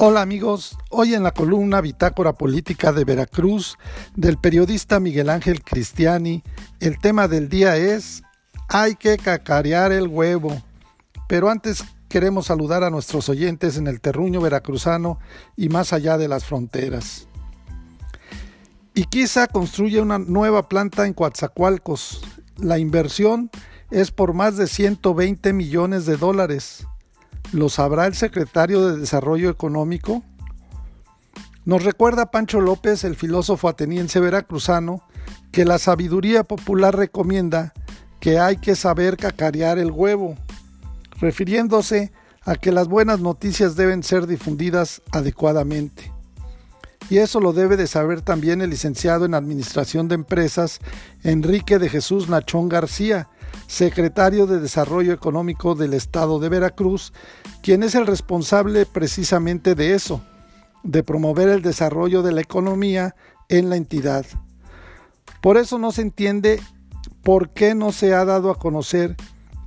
Hola amigos, hoy en la columna Bitácora Política de Veracruz del periodista Miguel Ángel Cristiani, el tema del día es Hay que cacarear el huevo. Pero antes queremos saludar a nuestros oyentes en el terruño veracruzano y más allá de las fronteras. Iquiza construye una nueva planta en Coatzacoalcos. La inversión es por más de 120 millones de dólares. ¿Lo sabrá el secretario de Desarrollo Económico? Nos recuerda Pancho López, el filósofo ateniense veracruzano, que la sabiduría popular recomienda que hay que saber cacarear el huevo, refiriéndose a que las buenas noticias deben ser difundidas adecuadamente. Y eso lo debe de saber también el licenciado en Administración de Empresas Enrique de Jesús Nachón García, secretario de Desarrollo Económico del Estado de Veracruz, quien es el responsable precisamente de eso, de promover el desarrollo de la economía en la entidad. Por eso no se entiende por qué no se ha dado a conocer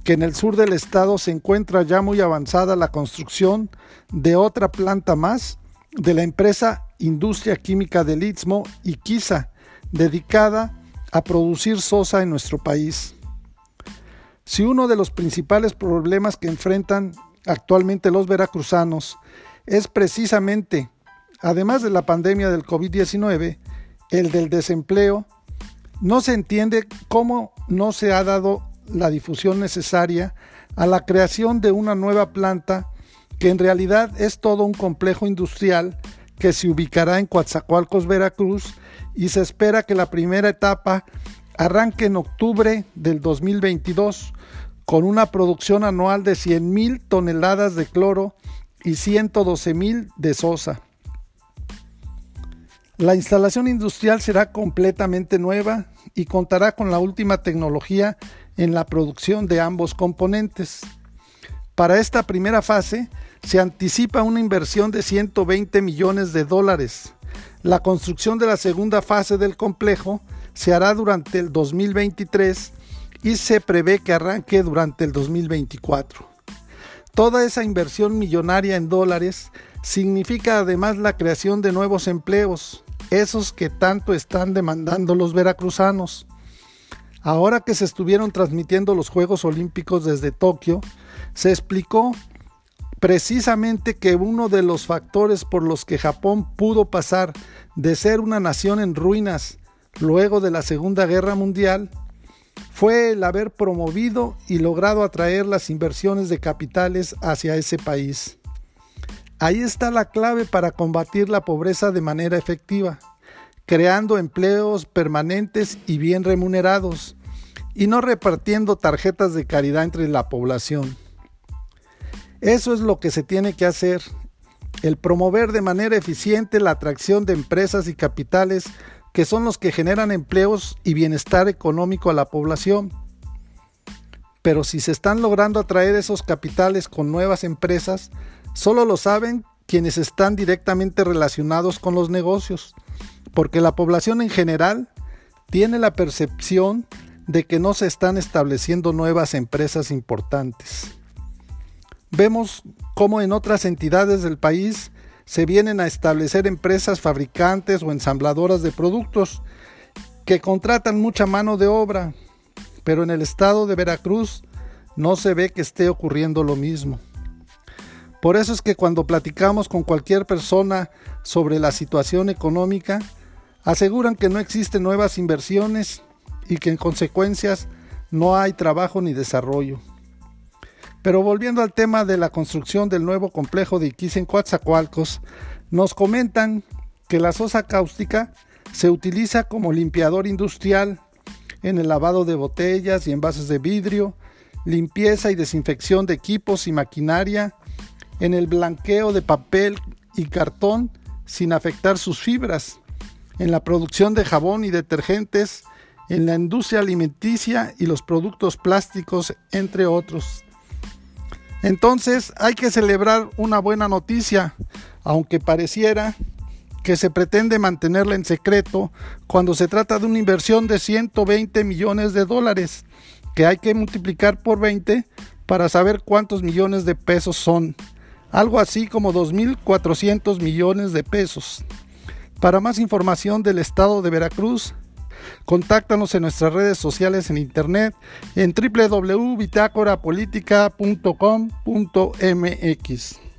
que en el sur del estado se encuentra ya muy avanzada la construcción de otra planta más de la empresa Industria Química del Istmo y Quisa, dedicada a producir sosa en nuestro país. Si uno de los principales problemas que enfrentan actualmente los veracruzanos es precisamente, además de la pandemia del COVID-19, el del desempleo, no se entiende cómo no se ha dado la difusión necesaria a la creación de una nueva planta que en realidad es todo un complejo industrial que se ubicará en Coatzacoalcos, Veracruz, y se espera que la primera etapa arranque en octubre del 2022 con una producción anual de 100.000 toneladas de cloro y 112.000 de sosa. La instalación industrial será completamente nueva y contará con la última tecnología en la producción de ambos componentes. Para esta primera fase se anticipa una inversión de 120 millones de dólares. La construcción de la segunda fase del complejo se hará durante el 2023 y se prevé que arranque durante el 2024. Toda esa inversión millonaria en dólares significa además la creación de nuevos empleos, esos que tanto están demandando los veracruzanos. Ahora que se estuvieron transmitiendo los Juegos Olímpicos desde Tokio, se explicó precisamente que uno de los factores por los que Japón pudo pasar de ser una nación en ruinas luego de la Segunda Guerra Mundial fue el haber promovido y logrado atraer las inversiones de capitales hacia ese país. Ahí está la clave para combatir la pobreza de manera efectiva, creando empleos permanentes y bien remunerados, y no repartiendo tarjetas de caridad entre la población. Eso es lo que se tiene que hacer, el promover de manera eficiente la atracción de empresas y capitales que son los que generan empleos y bienestar económico a la población. Pero si se están logrando atraer esos capitales con nuevas empresas, solo lo saben quienes están directamente relacionados con los negocios, porque la población en general tiene la percepción de que no se están estableciendo nuevas empresas importantes. Vemos cómo en otras entidades del país se vienen a establecer empresas fabricantes o ensambladoras de productos que contratan mucha mano de obra, pero en el estado de Veracruz no se ve que esté ocurriendo lo mismo. Por eso es que cuando platicamos con cualquier persona sobre la situación económica, aseguran que no existen nuevas inversiones y que en consecuencias no hay trabajo ni desarrollo. Pero volviendo al tema de la construcción del nuevo complejo de Iquiz en Coatzacoalcos, nos comentan que la sosa cáustica se utiliza como limpiador industrial en el lavado de botellas y envases de vidrio, limpieza y desinfección de equipos y maquinaria, en el blanqueo de papel y cartón sin afectar sus fibras, en la producción de jabón y detergentes, en la industria alimenticia y los productos plásticos, entre otros. Entonces hay que celebrar una buena noticia, aunque pareciera que se pretende mantenerla en secreto cuando se trata de una inversión de 120 millones de dólares, que hay que multiplicar por 20 para saber cuántos millones de pesos son. algo así como 2.400 millones de pesos. Para más información del estado de Veracruz, contáctanos en nuestras redes sociales en internet en www.bitácorapolítica.com.mx.